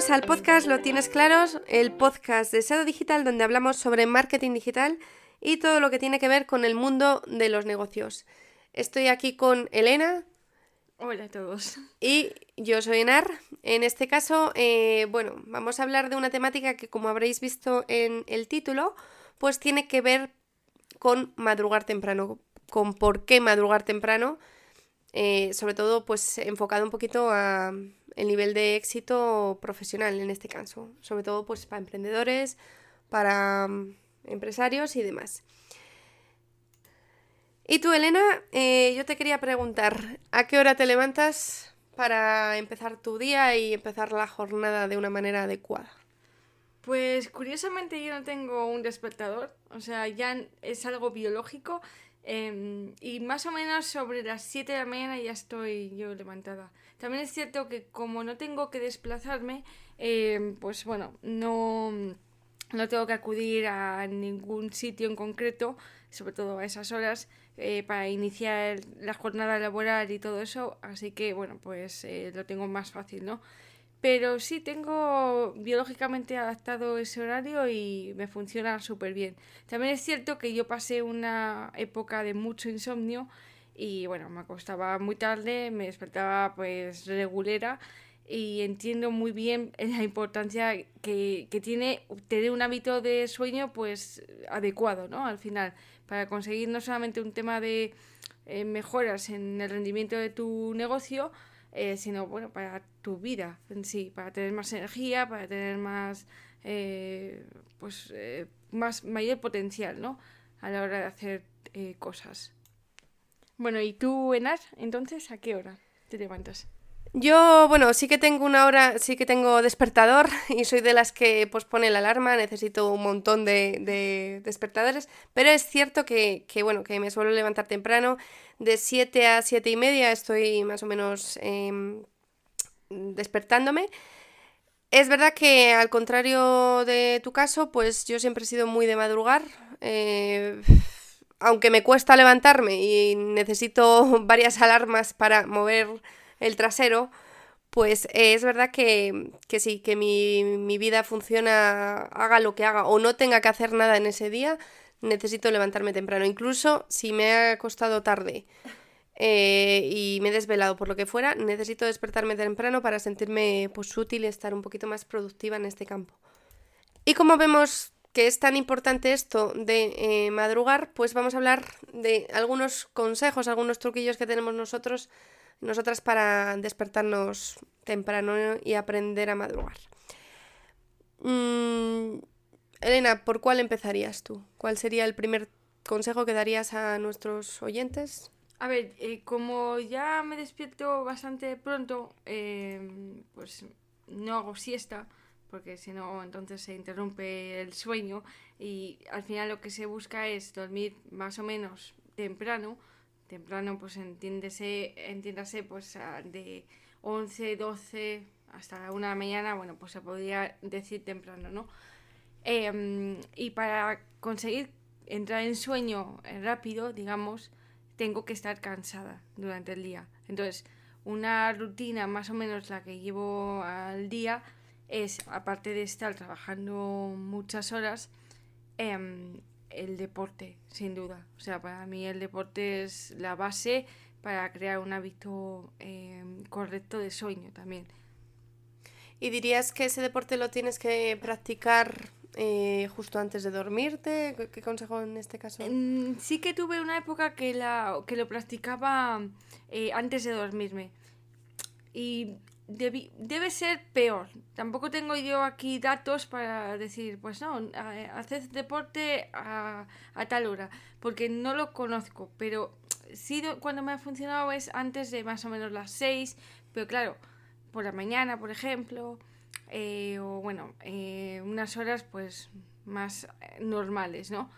Bienvenidos al podcast Lo Tienes Claros, el podcast de SEO Digital donde hablamos sobre marketing digital y todo lo que tiene que ver con el mundo de los negocios. Estoy aquí con Elena. Hola a todos. Y yo soy Enar. En este caso, eh, bueno, vamos a hablar de una temática que como habréis visto en el título, pues tiene que ver con madrugar temprano, con por qué madrugar temprano, eh, sobre todo pues enfocado un poquito a el nivel de éxito profesional en este caso, sobre todo pues para emprendedores, para mm, empresarios y demás. Y tú, Elena, eh, yo te quería preguntar, ¿a qué hora te levantas para empezar tu día y empezar la jornada de una manera adecuada? Pues curiosamente yo no tengo un despertador, o sea, ya es algo biológico em, y más o menos sobre las 7 de la mañana ya estoy yo levantada. También es cierto que como no tengo que desplazarme, em, pues bueno, no, no tengo que acudir a ningún sitio en concreto, sobre todo a esas horas, eh, para iniciar la jornada laboral y todo eso, así que bueno, pues eh, lo tengo más fácil, ¿no? Pero sí tengo biológicamente adaptado ese horario y me funciona súper bien. También es cierto que yo pasé una época de mucho insomnio y bueno, me acostaba muy tarde, me despertaba pues regulera y entiendo muy bien la importancia que, que tiene tener un hábito de sueño pues adecuado, ¿no? Al final, para conseguir no solamente un tema de eh, mejoras en el rendimiento de tu negocio, eh, sino bueno, para tu vida en sí, para tener más energía, para tener más, eh, pues, eh, más mayor potencial, ¿no? A la hora de hacer cosas. Bueno, ¿y tú, Enar, entonces a qué hora te levantas? Yo, bueno, sí que tengo una hora, sí que tengo despertador y soy de las que pospone la alarma, necesito un montón de, despertadores, pero es cierto que, bueno, que me suelo levantar temprano, de 7 a 7 y media estoy más o menos em, despertándome. Es verdad que al contrario de tu caso, pues yo siempre he sido muy de madrugar. Eh, aunque me cuesta levantarme y necesito varias alarmas para mover el trasero, pues es verdad que, que sí, que mi, mi, vida funciona, haga lo que haga o no tenga que hacer nada en ese día, necesito levantarme temprano. Incluso si me ha costado tarde eh, y me he desvelado por lo que fuera, necesito despertarme temprano para sentirme pues, útil y estar un poquito más productiva en este campo. Y como vemos que es tan importante esto de eh, madrugar, pues vamos a hablar de algunos consejos, algunos truquillos que tenemos nosotros nosotras para despertarnos temprano y aprender a madrugar. Mm, Elena, ¿por cuál empezarías tú? ¿Cuál sería el primer consejo que darías a nuestros oyentes? A ver, eh, como ya me despierto bastante pronto, em, pues no hago siesta, porque si no, entonces se interrumpe el sueño y al final lo que se busca es dormir más o menos temprano temprano, pues entiéndese, entiéndase, pues de 11, 12 hasta la 1 de la mañana, bueno, pues se podría decir temprano, ¿no? Em, y para conseguir entrar en sueño rápido, digamos, tengo que estar cansada durante el día. Entonces, una rutina más o menos la que llevo al día es, aparte de estar trabajando muchas horas, eh, el deporte, sin duda. O sea, para mí el deporte es la base para crear un hábito eh, correcto de sueño también. ¿Y dirías que ese deporte lo tienes que practicar eh, justo antes de dormirte? ¿Qué, consejo en este caso? Mm, sí que tuve una época que, la, que lo practicaba eh, antes de dormirme. Y debe ser peor. Tampoco tengo yo aquí datos para decir, pues no, haced deporte a, tal hora, porque no lo conozco, pero sí cuando me ha funcionado es antes de más o menos las 6, pero claro, por la mañana, por ejemplo, eh, o bueno, eh, unas horas pues más normales, ¿no?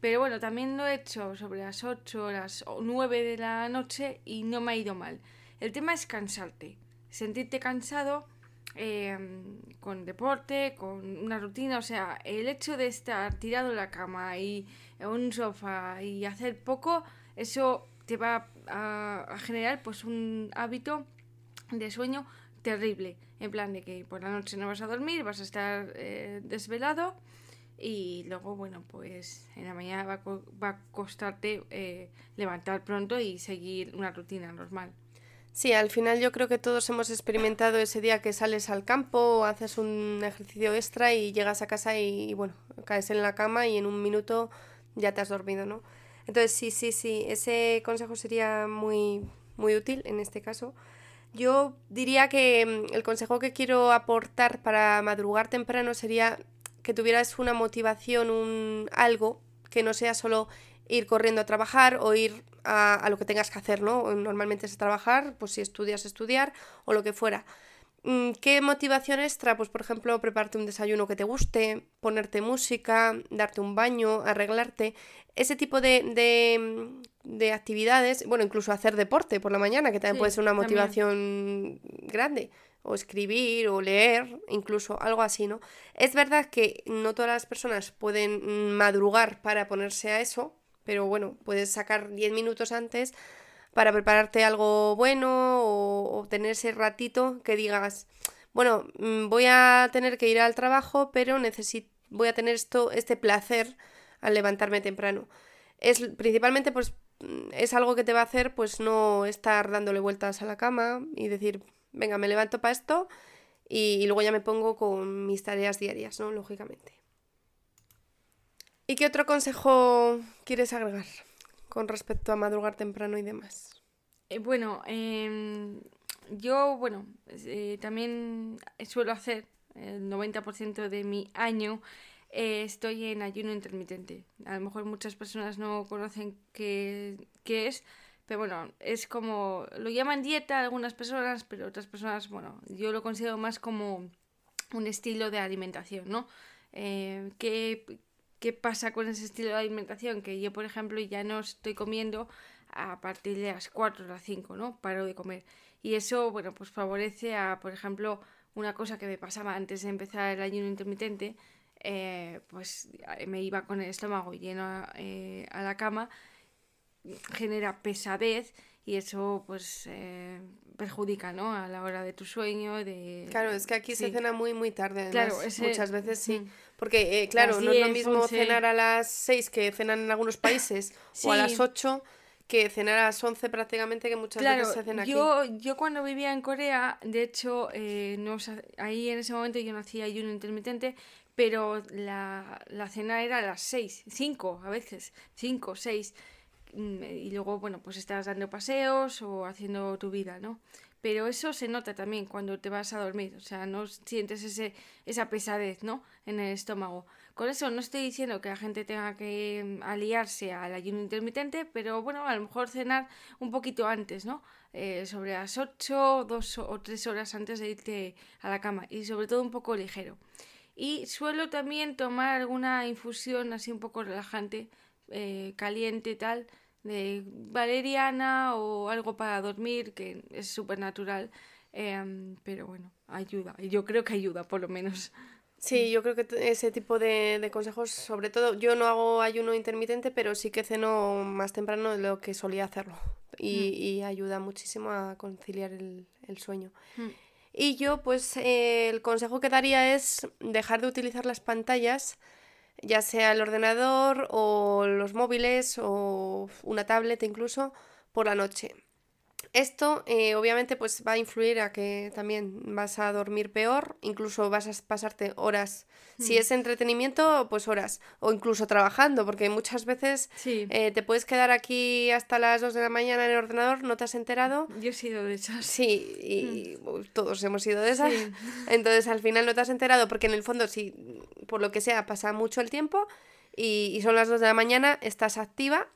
Pero bueno, también lo he hecho sobre las 8, las 9 de la noche y no me ha ido mal. El tema es cansarte sentirte cansado em, con deporte, con una rutina, o sea, el hecho de estar tirado en la cama y en un sofá y hacer poco, eso te va a, generar pues un hábito de sueño terrible. En plan de que por la noche no vas a dormir, vas a estar eh, desvelado y luego, bueno, pues en la mañana va, va a costarte eh, levantar pronto y seguir una rutina normal. Sí, al final yo creo que todos hemos experimentado ese día que sales al campo, haces un ejercicio extra y llegas a casa y, bueno, caes en la cama y en un minuto ya te has dormido, ¿no? Entonces sí, sí, sí, ese consejo sería muy, muy útil en este caso. Yo diría que mm, el consejo que quiero aportar para madrugar temprano sería que tuvieras una motivación, un algo que no sea solo ir corriendo a trabajar o ir a, lo que tengas que hacer, ¿no? Normalmente es trabajar, pues si estudias, estudiar o lo que fuera. Mm, ¿Qué motivación extra? Pues por ejemplo, prepararte un desayuno que te guste, ponerte música, darte un baño, arreglarte. Ese tipo de, de, actividades, bueno, incluso hacer deporte por la mañana, que también puede ser una motivación grande o escribir o leer, incluso algo así, ¿no? Es verdad que no todas las personas pueden madrugar para ponerse a eso, pero bueno, puedes sacar 10 minutos antes para prepararte algo bueno o, tener ese ratito que digas, bueno, mm, voy a tener que ir al trabajo, pero necesito, voy a tener esto, este placer al levantarme temprano. Es principalmente pues mm, es algo que te va a hacer pues no estar dándole vueltas a la cama y decir, venga, me levanto para esto y, y luego ya me pongo con mis tareas diarias, ¿no? Lógicamente. ¿Y qué otro consejo quieres agregar con respecto a madrugar temprano y demás? Eh, bueno, em, yo, bueno, eh, también suelo hacer el 90% de mi año eh, estoy en ayuno intermitente. A lo mejor muchas personas no conocen qué, qué, es, pero bueno, es como, lo llaman dieta algunas personas, pero otras personas, bueno, yo lo considero más como un estilo de alimentación, ¿no? ¿qué, ¿Qué pasa con ese estilo de alimentación? Que yo, por ejemplo, ya no estoy comiendo a partir de las 4 o las 5, ¿no? Paro de comer. Y eso, bueno, pues favorece a, por ejemplo, una cosa que me pasaba antes de empezar el ayuno intermitente, eh, pues me iba con el estómago lleno eh, a la cama, genera pesadez y eso pues eh, perjudica, ¿no? A la hora de tu sueño, de... Claro, es que aquí se cena muy, muy tarde. Claro, muchas veces sí. Mm. Porque, eh, claro, no es lo mismo cenar a las 6 que cenan en algunos países o a las 8 que cenar a las 11 prácticamente que muchas veces se hacen aquí. Yo, yo cuando vivía en Corea, de hecho, eh, no, ahí en ese momento yo no hacía ayuno intermitente, pero la, la cena era a las 6, 5 a veces, 5, 6 mm, y luego, bueno, pues estás dando paseos o haciendo tu vida, ¿no? pero eso se nota también cuando te vas a dormir, o sea, no sientes ese, esa pesadez, ¿no? En el estómago. Con eso no estoy diciendo que la gente tenga que mm, aliarse al ayuno intermitente, pero bueno, a lo mejor cenar un poquito antes, ¿no? Eh, sobre las 8, 2 o 3 horas antes de irte a la cama y sobre todo un poco ligero. Y suelo también tomar alguna infusión así un poco relajante, eh, caliente y tal, de valeriana o algo para dormir, que es súper natural. Em, pero bueno, ayuda. Yo creo que ayuda, por lo menos. Sí, yo creo que ese tipo de, de, consejos, sobre todo, yo no hago ayuno intermitente, pero sí que ceno más temprano de lo que solía hacerlo. Y, mm. y ayuda muchísimo a conciliar el, el sueño. Mm. Y yo, pues, eh, el consejo que daría es dejar de utilizar las pantallas ya sea el ordenador o los móviles o una tablet incluso por la noche. Esto eh, obviamente pues va a influir a que también vas a dormir peor, incluso vas a pasarte horas. Si hmm. es entretenimiento, pues horas. O incluso trabajando, porque muchas veces eh, te puedes quedar aquí hasta las 2 de la mañana en el ordenador, no te has enterado. Yo he sido de esas. Sí, y hmm. todos hemos sido de esas. Entonces al final no te has enterado, porque en el fondo, si por lo que sea pasa mucho el tiempo y, y son las 2 de la mañana, estás activa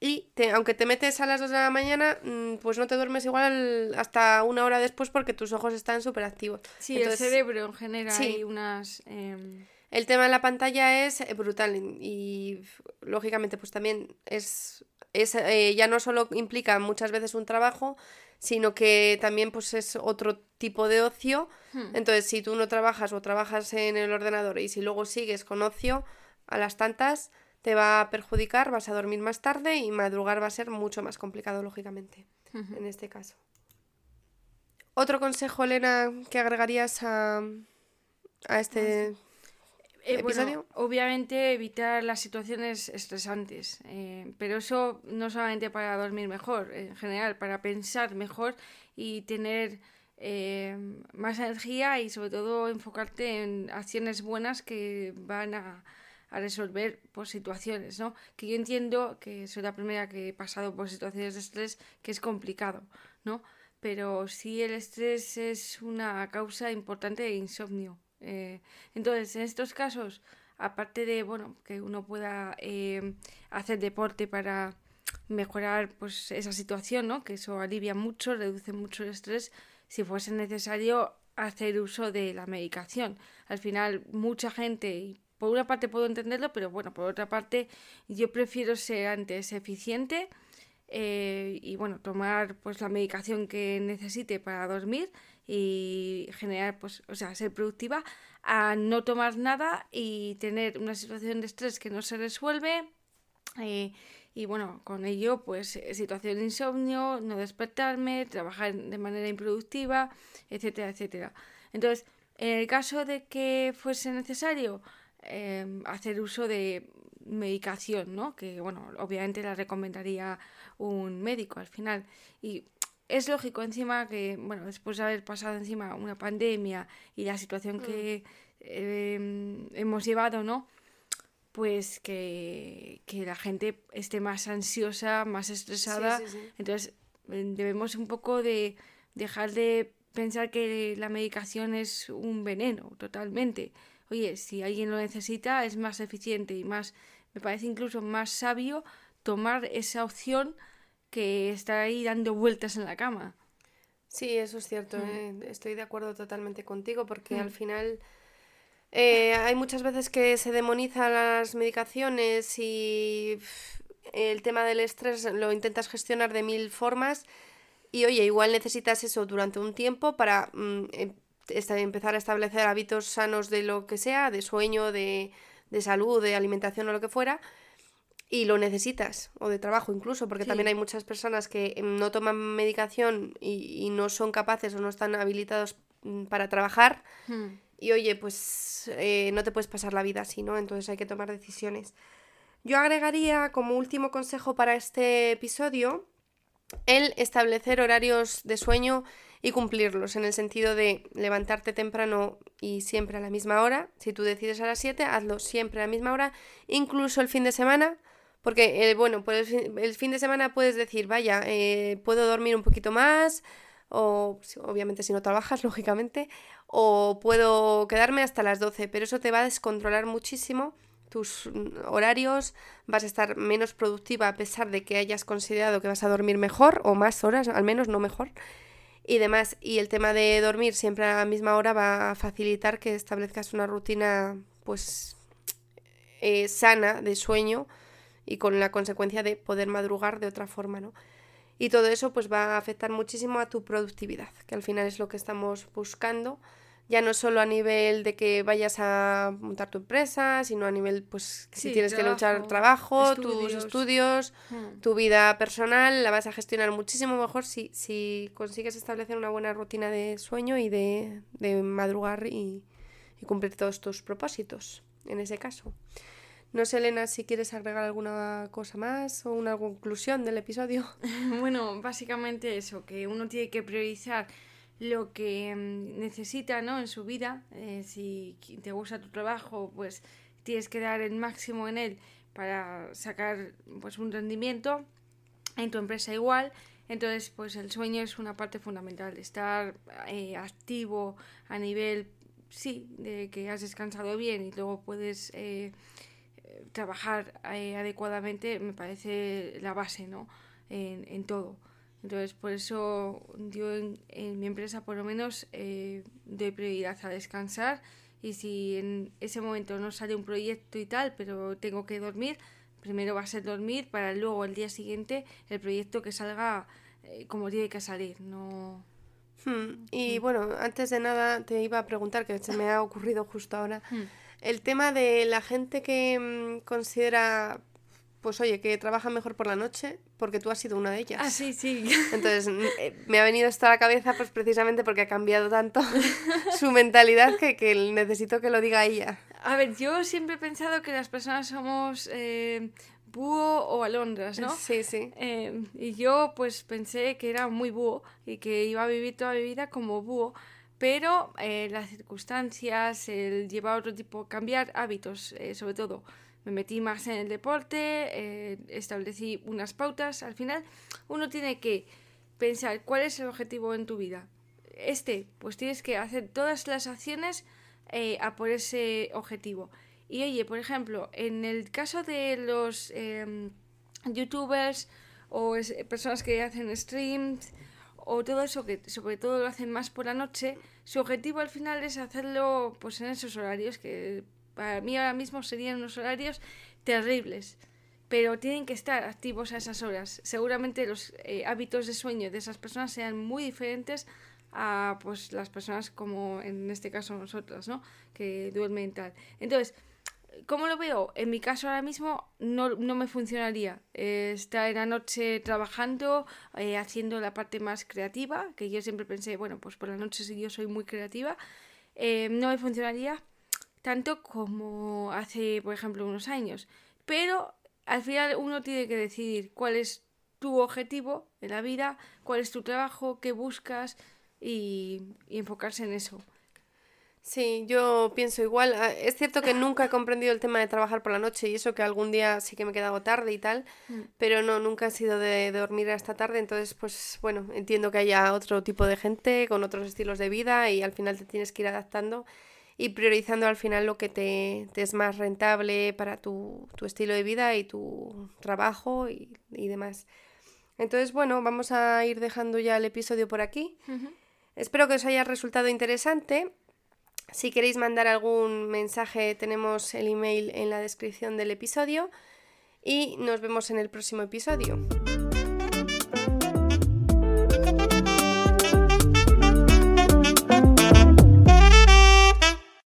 y aunque te metes a las 2 de la mañana, mm, pues no te duermes igual hasta una hora después porque tus ojos están súper activos. Sí, el cerebro en general hay unas... Em, el tema de la pantalla es eh, brutal y, lógicamente pues también es, es eh, ya no solo implica muchas veces un trabajo, sino que también pues es otro tipo de ocio. Hmm. Entonces si tú no trabajas o trabajas en el ordenador y si luego sigues con ocio a las tantas te va a perjudicar, vas a dormir más tarde y madrugar va a ser mucho más complicado, lógicamente, en este caso. ¿Otro consejo, Elena, que agregarías a, a este eh, bueno, obviamente evitar las situaciones estresantes, eh, pero eso no solamente para dormir mejor, en general, para pensar mejor y tener eh, más energía y sobre todo enfocarte en acciones buenas que van a, a resolver pues, situaciones, ¿no? Que yo entiendo que soy la primera que he pasado por situaciones de estrés que es complicado, ¿no? Pero sí el estrés es una causa importante de insomnio. Eh, entonces, en estos casos, aparte de, bueno, que uno pueda eh, hacer deporte para mejorar pues esa situación, ¿no? Que eso alivia mucho, reduce mucho el estrés, si fuese necesario hacer uso de la medicación. Al final, mucha gente, y por una parte puedo entenderlo, pero bueno, por otra parte, yo prefiero ser antes eficiente eh, y bueno, tomar pues la medicación que necesite para dormir y generar, pues, o sea, ser productiva, a no tomar nada y tener una situación de estrés que no se resuelve. Eh, y bueno, con ello, pues, situación de insomnio, no despertarme, trabajar de manera improductiva, etcétera, etcétera. Entonces, en el caso de que fuese necesario em, hacer uso de medicación, ¿no? Que, bueno, obviamente la recomendaría un médico al final. Y es lógico encima que, bueno, después de haber pasado encima una pandemia y la situación que mm. em, hemos llevado, ¿no? Pues que, la gente esté más ansiosa, más estresada. Entonces em, debemos un poco de dejar de pensar que la medicación es un veneno totalmente. Oye, si alguien lo necesita es más eficiente y más, me parece incluso más sabio tomar esa opción que está ahí dando vueltas en la cama. Sí, eso es cierto. Mm. Eh, estoy de acuerdo totalmente contigo porque mm. al final eh, hay muchas veces que se demonizan las medicaciones y el tema del estrés lo intentas gestionar de mil formas y oye, igual necesitas eso durante un tiempo para mm, em, empezar a establecer hábitos sanos de lo que sea, de sueño, de, de salud, de alimentación o lo que fuera y lo necesitas, o de trabajo incluso, porque también hay muchas personas que em, no toman medicación y, no son capaces o no están habilitados mm, para trabajar. Hmm. Y oye, pues eh, no te puedes pasar la vida así, ¿no? Entonces hay que tomar decisiones. Yo agregaría como último consejo para este episodio el establecer horarios de sueño y cumplirlos, en el sentido de levantarte temprano y siempre a la misma hora. Si tú decides a las 7, hazlo siempre a la misma hora, incluso el fin de semana porque, eh, bueno, pues el fin de semana puedes decir, vaya, eh, puedo dormir un poquito más, o obviamente si no trabajas, lógicamente, o puedo quedarme hasta las 12, pero eso te va a descontrolar muchísimo tus mm, horarios, vas a estar menos productiva a pesar de que hayas considerado que vas a dormir mejor o más horas, al menos no mejor, y demás. Y el tema de dormir siempre a la misma hora va a facilitar que establezcas una rutina, pues, eh, sana de sueño y con la consecuencia de poder madrugar de otra forma, ¿no? Y todo eso pues va a afectar muchísimo a tu productividad, que al final es lo que estamos buscando, ya no solo a nivel de que vayas a montar tu empresa, sino a nivel pues si tienes que luchar trabajo, tus estudios, hmm. tu vida personal, la vas a gestionar muchísimo mejor si, si consigues establecer una buena rutina de sueño y de, de madrugar y, y cumplir todos tus propósitos en ese caso. No sé, Elena, si quieres agregar alguna cosa más o una conclusión del episodio. bueno, básicamente eso, que uno tiene que priorizar lo que mm, necesita ¿no? en su vida. Eh, si te gusta tu trabajo, pues tienes que dar el máximo en él para sacar pues, un rendimiento. En tu empresa igual. Entonces, pues el sueño es una parte fundamental. Estar eh, activo a nivel, sí, de que has descansado bien y luego puedes... Eh, trabajar eh, adecuadamente me parece la base, ¿no? En, todo. Entonces, por eso yo en, en mi empresa por lo menos eh, doy prioridad a descansar. Y si en ese momento no sale un proyecto y tal, pero tengo que dormir, primero va a ser dormir para luego el día siguiente el proyecto que salga eh, como tiene que salir, no... Hmm, y bueno, antes de nada te iba a preguntar, que se me ha ocurrido justo ahora, hmm. el tema de la gente que mm, considera pues oye, que trabaja mejor por la noche porque tú has sido una de ellas. Ah, sí, sí. Entonces, eh, me ha venido esto a la cabeza pues precisamente porque ha cambiado tanto su mentalidad que, que, necesito que lo diga ella. A ver, yo siempre he pensado que las personas somos eh, búho o alondras, ¿no? Sí, sí. Eh, y yo pues pensé que era muy búho y que iba a vivir toda mi vida como búho, pero las circunstancias, el llevar otro tipo, cambiar hábitos, sobre todo me metí más en el deporte, eh, establecí unas pautas. Al final, uno tiene que pensar cuál es el objetivo en tu vida. Este, pues tienes que hacer todas las acciones eh, a por ese objetivo. Y oye, por ejemplo, en el caso de los em, youtubers o personas que hacen streams o todo eso que sobre todo lo hacen más por la noche, su objetivo al final es hacerlo pues en esos horarios que para mí ahora mismo serían unos horarios terribles, pero tienen que estar activos a esas horas. Seguramente los eh, hábitos de sueño de esas personas sean muy diferentes a pues las personas como en este caso nosotras, ¿no? Que duermen tal. Entonces, ¿cómo lo veo? En mi caso ahora mismo no, me funcionaría eh, estar en la noche trabajando, eh, haciendo la parte más creativa, que yo siempre pensé, bueno, pues por la noche sí yo soy muy creativa, no me funcionaría tanto como hace, por ejemplo, unos años. Pero al final uno tiene que decidir cuál es tu objetivo en la vida, cuál es tu trabajo, qué buscas y, enfocarse en eso. Sí, yo pienso igual. Ah, es cierto que nunca he comprendido el tema de trabajar por la noche y eso que algún día sí que me he quedado tarde y tal, mm. pero no, nunca he sido de, de, dormir hasta tarde, entonces pues bueno, entiendo que haya otro tipo de gente con otros estilos de vida y al final te tienes que ir adaptando y priorizando al final lo que te, es más rentable para tu, estilo de vida y tu trabajo y, demás. Entonces, bueno, vamos a ir dejando ya el episodio por aquí. Espero que os haya resultado interesante. Si queréis mandar algún mensaje, tenemos el email en la descripción del episodio. Y nos vemos en el próximo episodio.